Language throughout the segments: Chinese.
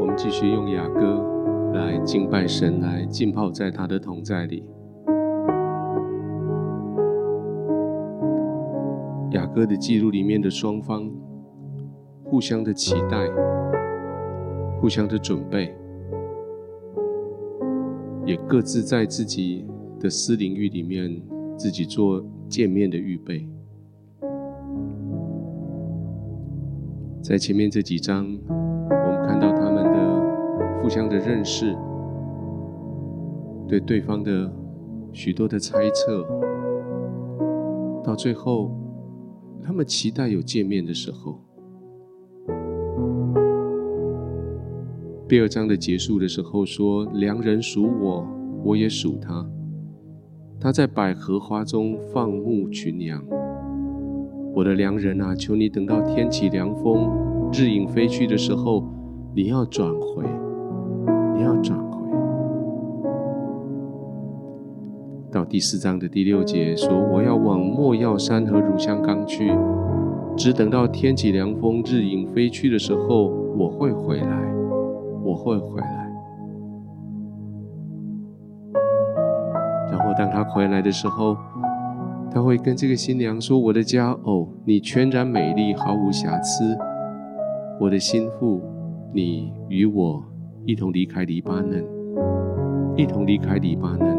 我们继续用雅歌来敬拜神，来浸泡在他的同在里。歌的记录里面的双方互相的期待，互相的准备，也各自在自己的私领域里面自己做见面的预备。在前面这几章，我们看到他们的。互相的认识，对对方的许多的猜测，到最后，他们期待有见面的时候。第二章的结束的时候说：“良人属我，我也属他。他在百合花中放牧群羊。我的良人啊，求你等到天起凉风，日影飞去的时候，你要转回。”你要转到第四章的第六节说：“我要往莫药山和乳香冈去，只等到天起凉风，日影飞去的时候，我会回来，我会回来。”然后当他回来的时候，他会跟这个新娘说：“我的佳偶，你全然美丽，毫无瑕疵。我的心腹，你与我。”一同离开黎巴嫩，一同离开黎巴嫩，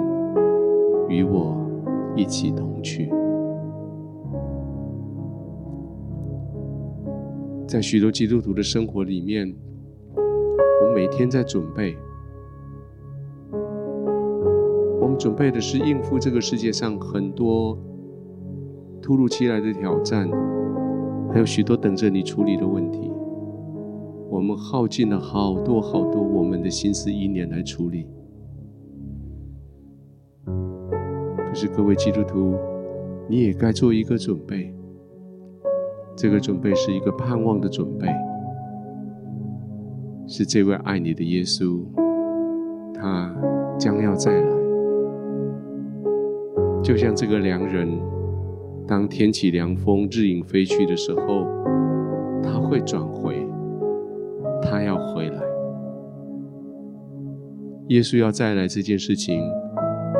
与我一起同去。在许多基督徒的生活里面，我们每天在准备，我们准备的是应付这个世界上很多突如其来的挑战，还有许多等着你处理的问题。我们耗尽了好多好多我们的心思意念来处理，是各位基督徒，你也该做一个准备。这个准备是一个盼望的准备，是这位爱你的耶稣，他将要再来。就像这个良人，当天起凉风、日影飞去的时候，他会转回。他要回来，耶稣要再来这件事情，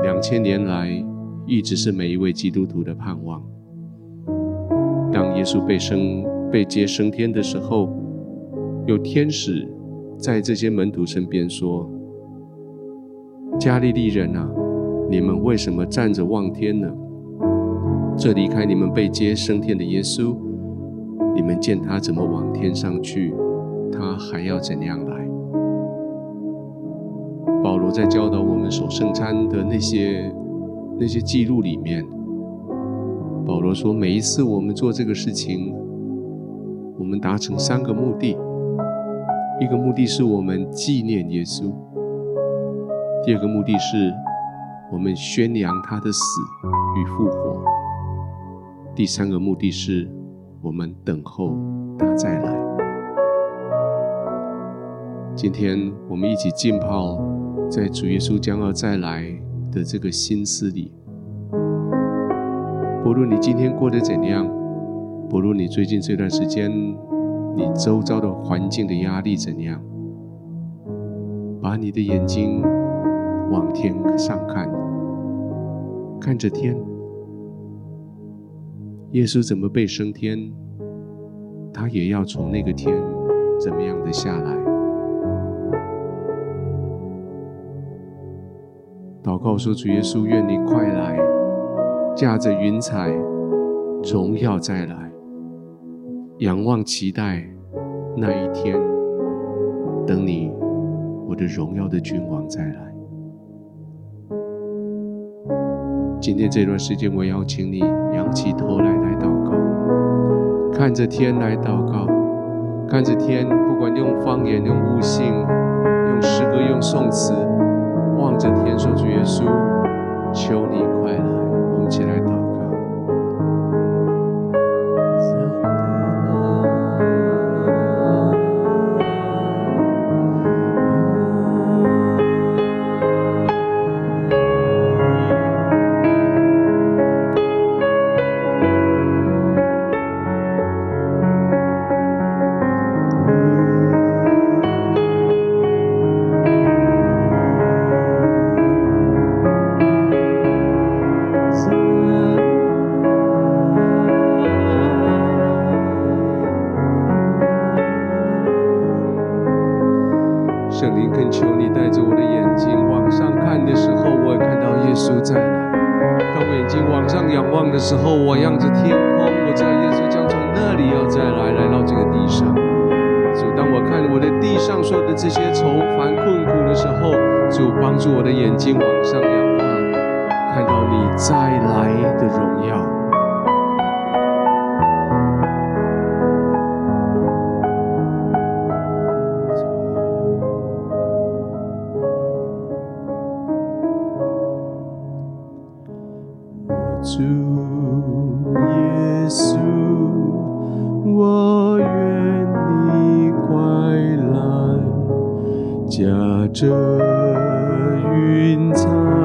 两千年来一直是每一位基督徒的盼望。当耶稣被升、被接升天的时候，有天使在这些门徒身边说：“加利利人啊，你们为什么站着望天呢？这离开你们被接升天的耶稣，你们见他怎么往天上去？”他还要怎样来？保罗在教导我们守圣餐的那些那些记录里面，保罗说，每一次我们做这个事情，我们达成三个目的：一个目的是我们纪念耶稣；第二个目的是我们宣扬他的死与复活；第三个目的是我们等候他再来。今天我们一起浸泡在主耶稣将要再来的这个心思里。不论你今天过得怎样，不论你最近这段时间你周遭的环境的压力怎样，把你的眼睛往天上看，看着天。耶稣怎么被升天，他也要从那个天怎么样的下来。祷告说：“主耶稣，愿你快来，驾着云彩，荣耀再来。仰望期待那一天，等你，我的荣耀的君王再来。今天这段时间，我邀请你仰起头来来祷告，看着天来祷告，看着天，不管用方言、用悟性、用诗歌、用颂词。”望着天说：“主耶稣，求你夹着云彩。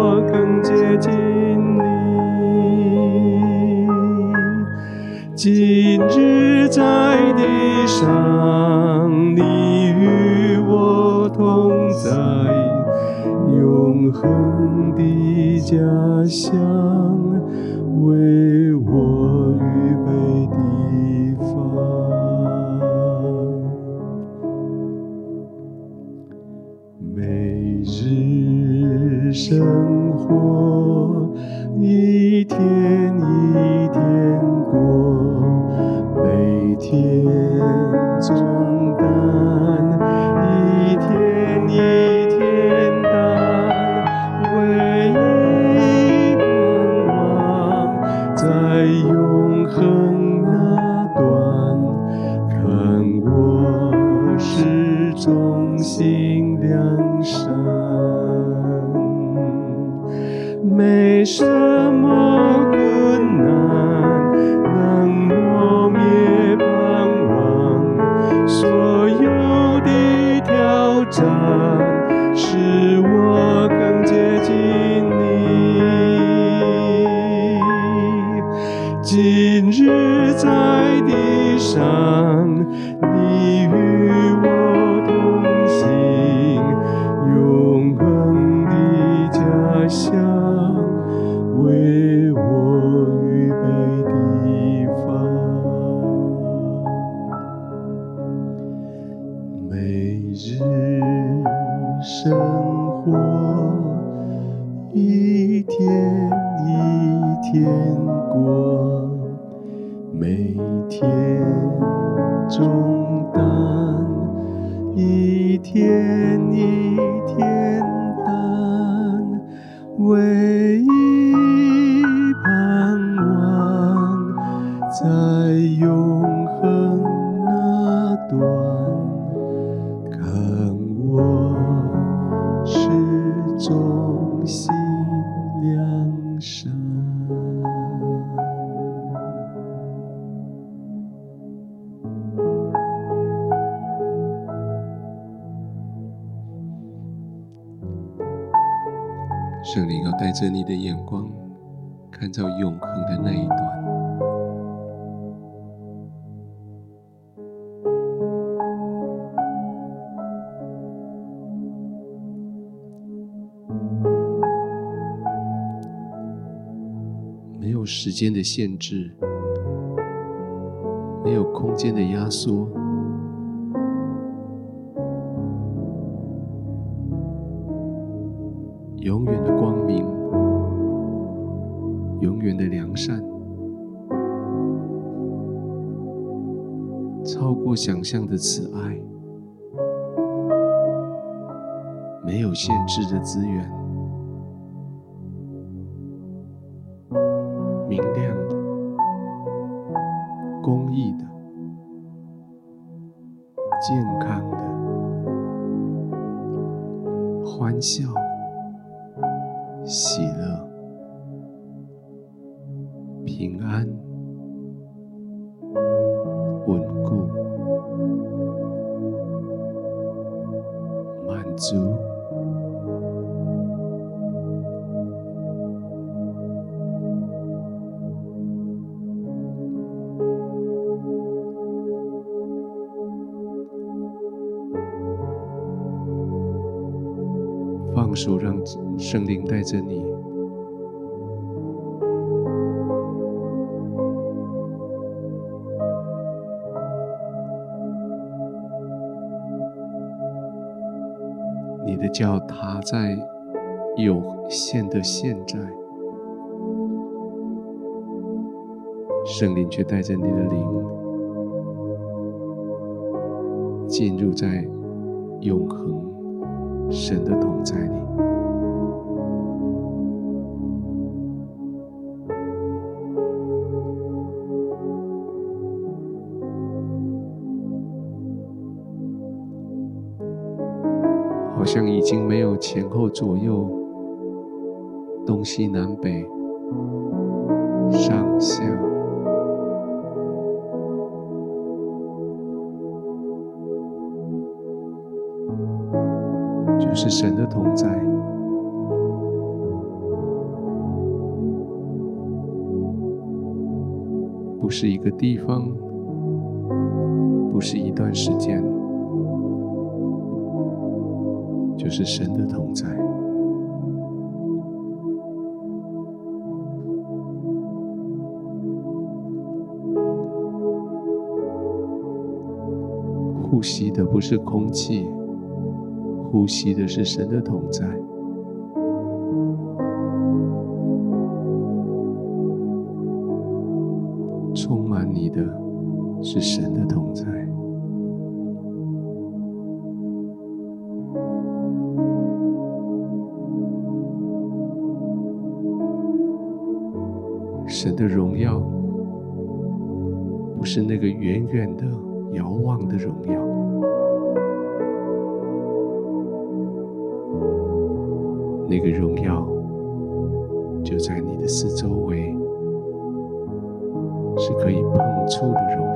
我更接近你。静止在地上你与我同在永恒的家乡。今日在地上看到永恒的那一端。没有时间的限制，没有空间的压缩。想象的慈爱，没有限制的资源，放手，让圣灵带着你。你的脚踏在有限的现在，圣灵却带着你的灵。进入在永恒。神的同在里。好像已经没有前后左右、东西南北、上下，神的同在，不是一个地方，不是一段时间。就是神的同在，呼吸的不是空气，呼吸的是神的同在，充满你的是神的同在。神的荣耀，不是那个远远的、遥望的荣耀，那个荣耀就在你的四周围，是可以碰触的荣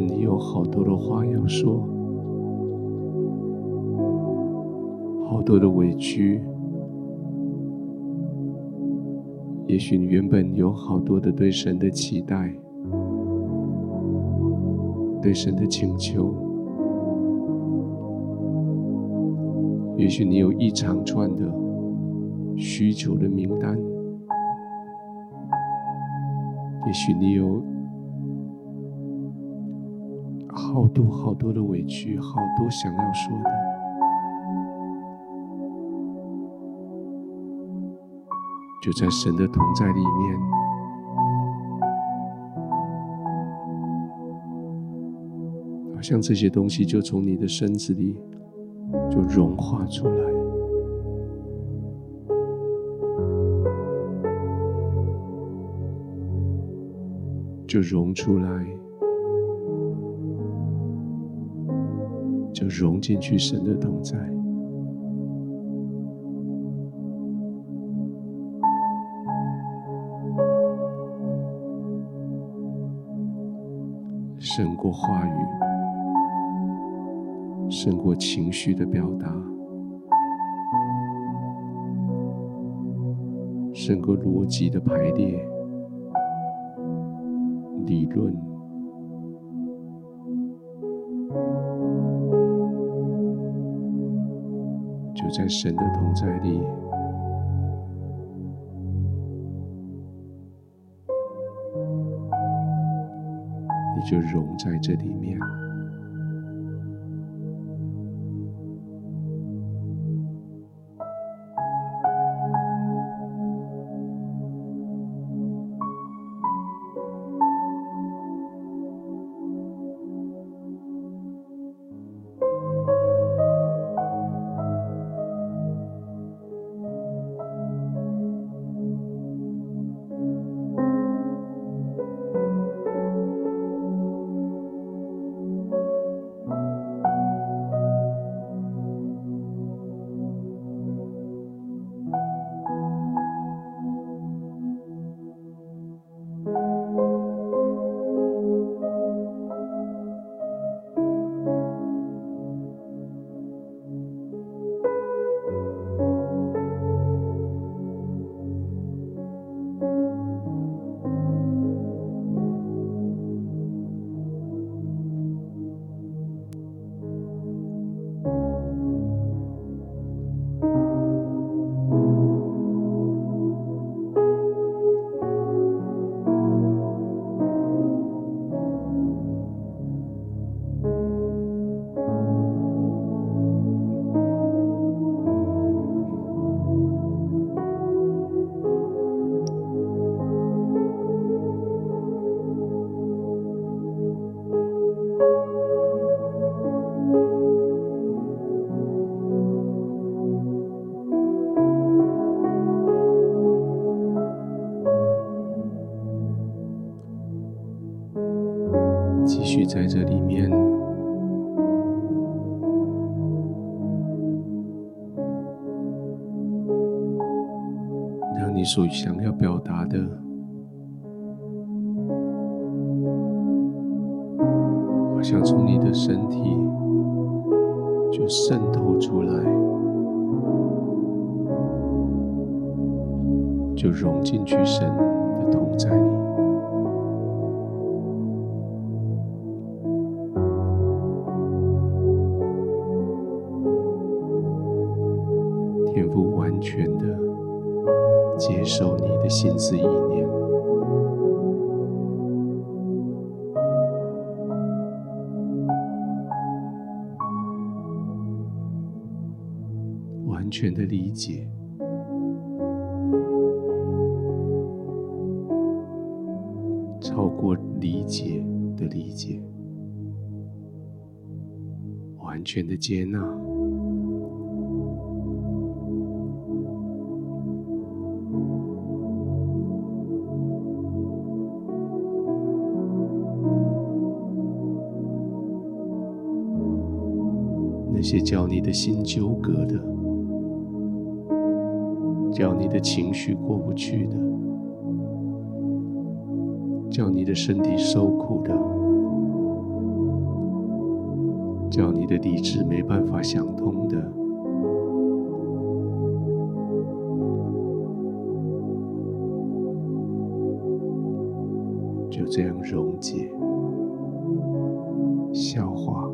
你有好多的话要说，好多的委屈；也许你原本有好多的对神的期待，对神的请求；也许你有一长串的需求的名单；也许你有。好多好多的委屈，好多想要说的，就在神的同在里面，好像这些东西就从你的身子里就融化出来。就融出来，融进去神的同在。胜过话语，胜过情绪的表达，胜过逻辑的排列。理论，在神的同在里，你就融在这里面。在这里面，让你所想要表达的，好像从你的身体就渗透出来，就融进去神的同在里。心思意念，完全的理解，超过理解的理解，完全的接纳。些叫你的心纠葛的，叫你的情绪过不去的，叫你的身体受苦的，叫你的理智没办法想通的，就这样溶解、消化。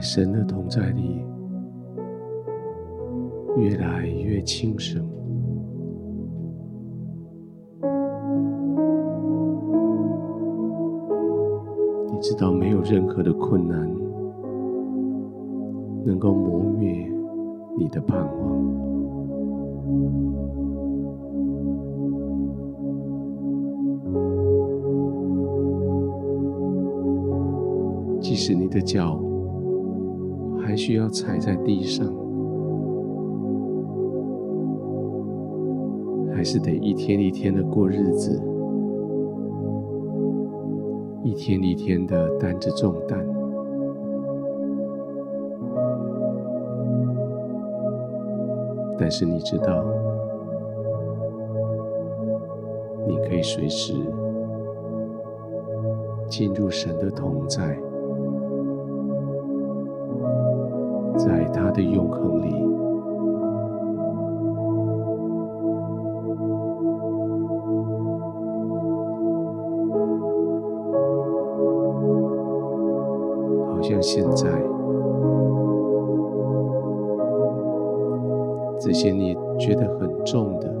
神的同在里，越来越轻省。你知道，没有任何的困难能够磨灭你的盼望。即使你的脚还需要踩在地上，还是得一天一天的过日子，一天一天的担着重担。但是你知道，你可以随时进入神的同在，的永恒里，好像现在。这些你觉得很重的，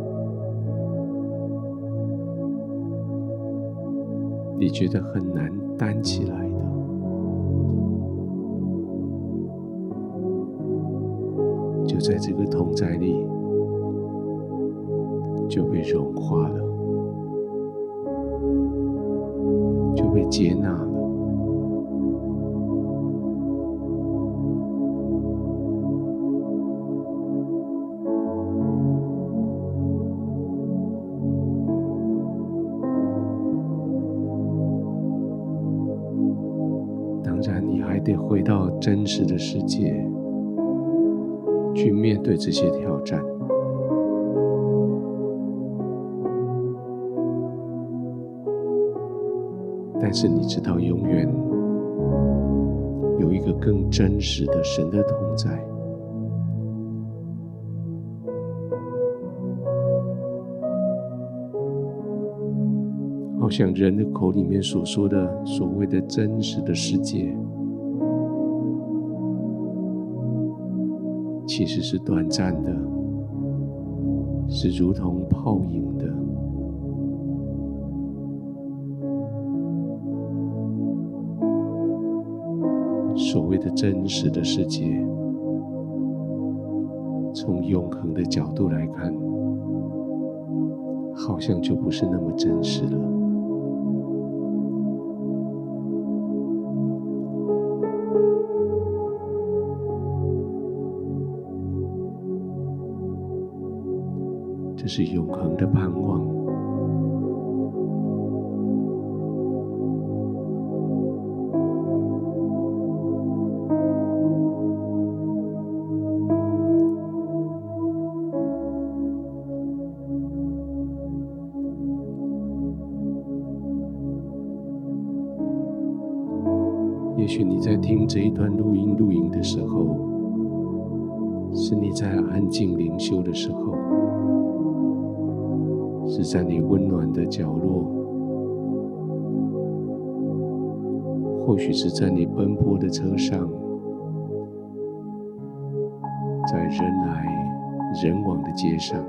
你觉得很难担起来在这个同在里，就被融化了，就被接纳这些挑战。但是你知道，永远有一个更真实的神的同在，好像人的口里面所说的所谓的真实的世界。其实是短暂的，是如同泡影的。所谓的真实的世界，从永恒的角度来看，好像就不是那么真实了。是永恒的盼望。也许你在听这一段录音录音的时候，是你在安静灵修的时候。是在你温暖的角落，或许是在你奔波的车上，在人来人往的街上，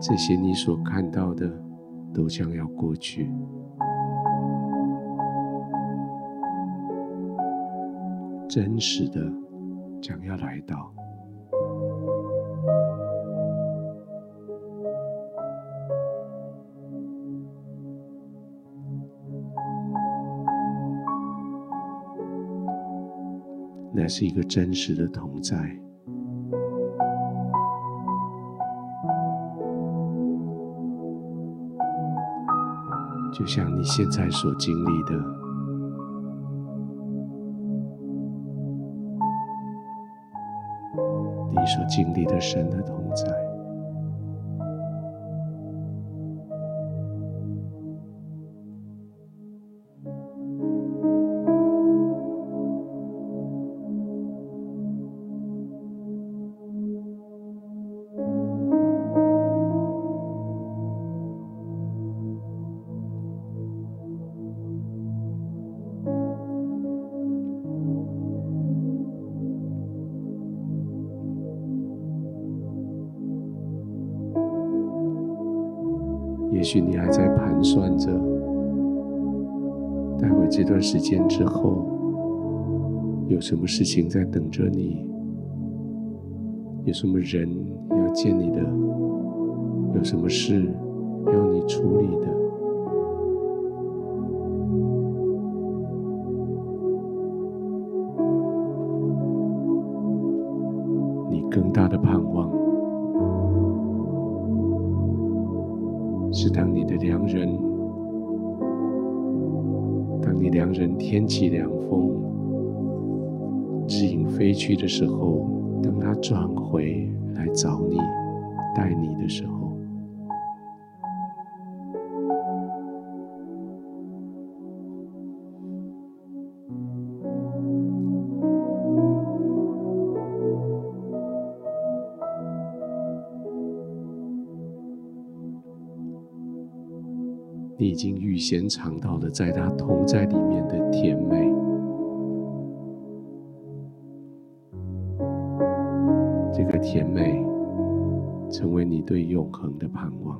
这些你所看到的都将要过去。真实的将要来到，那是一个真实的同在，就像你现在所经历的。经历的神的同在，也许你还在盘算着，待会这段时间之后，有什么事情在等着你？有什么人要见你的？有什么事要你处理的？天起凉风，指引飞去的时候，等他转回来找你，带你的时候。已经预先尝到了在他同在里面的甜美，这个甜美成为你对永恒的盼望。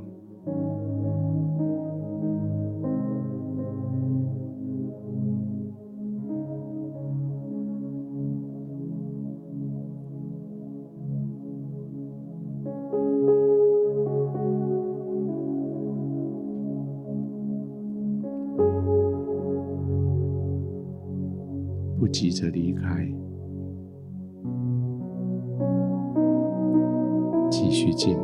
急着离开，继续进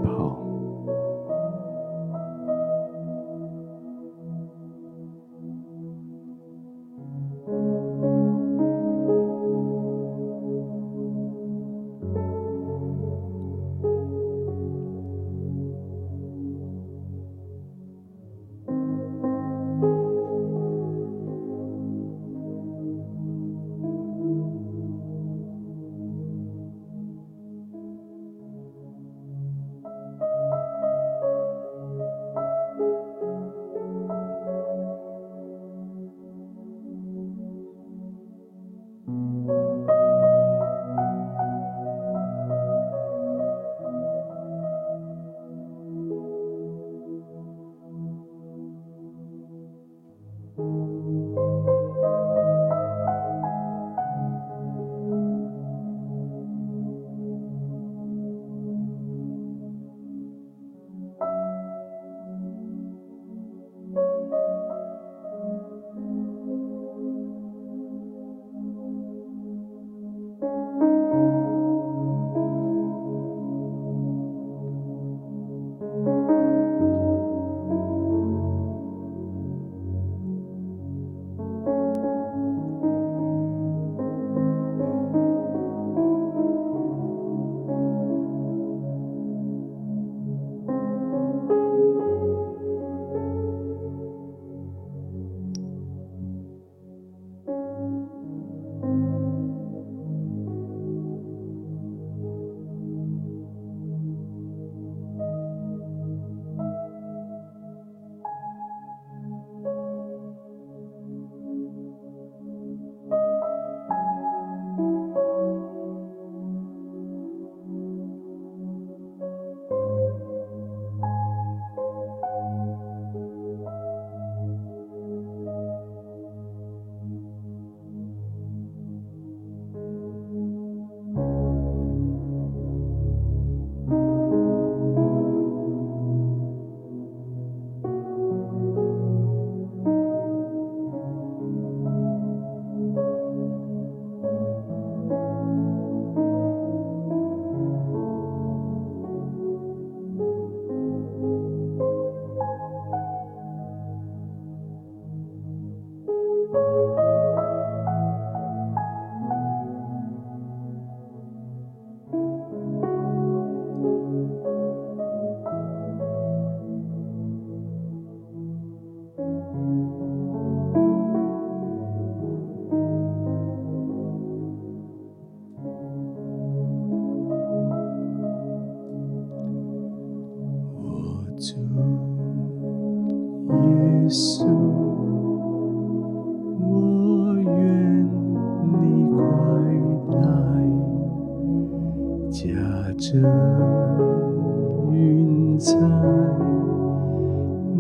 云彩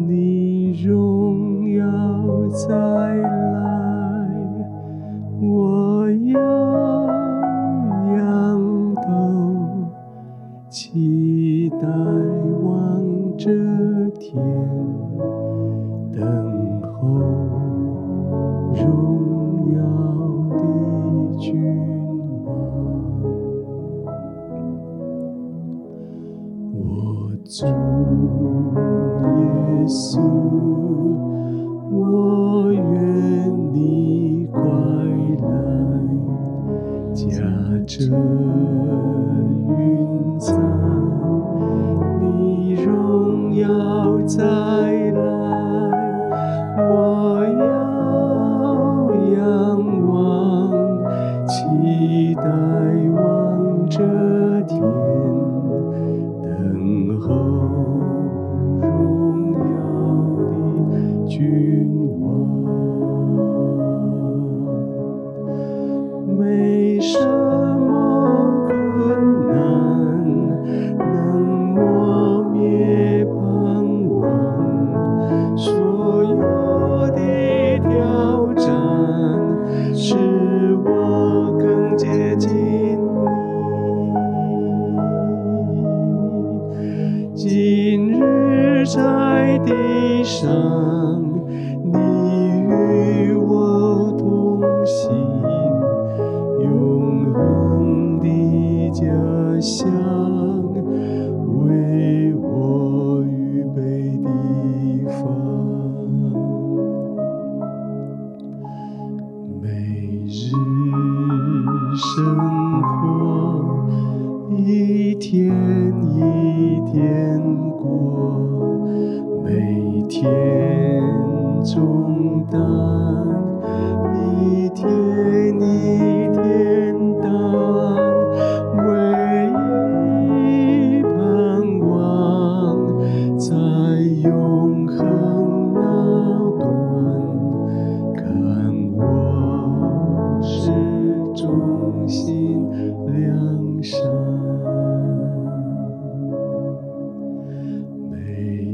你荣耀在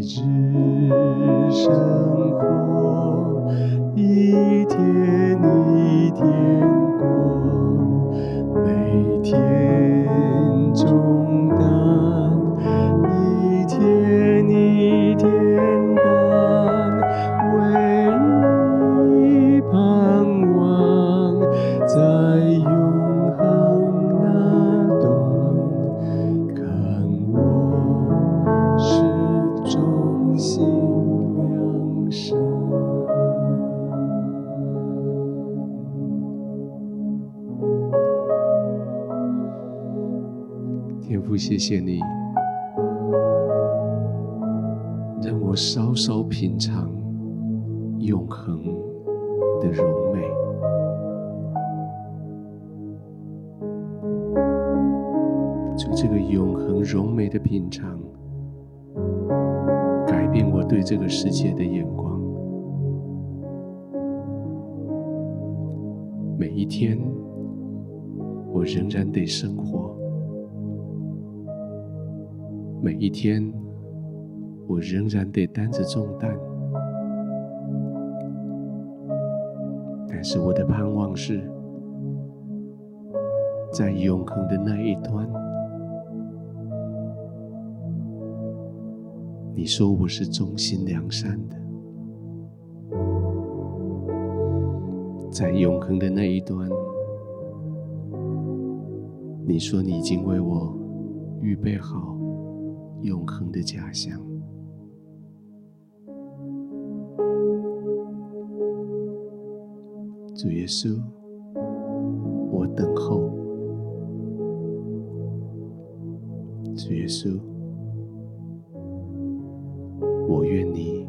只剩仍然得担着重担，但是我的盼望是，在永恒的那一端，你说我是忠心良善的，在永恒的那一端，你说你已经为我预备好。永恒的家乡，主耶稣，我等候。主耶稣，我愿你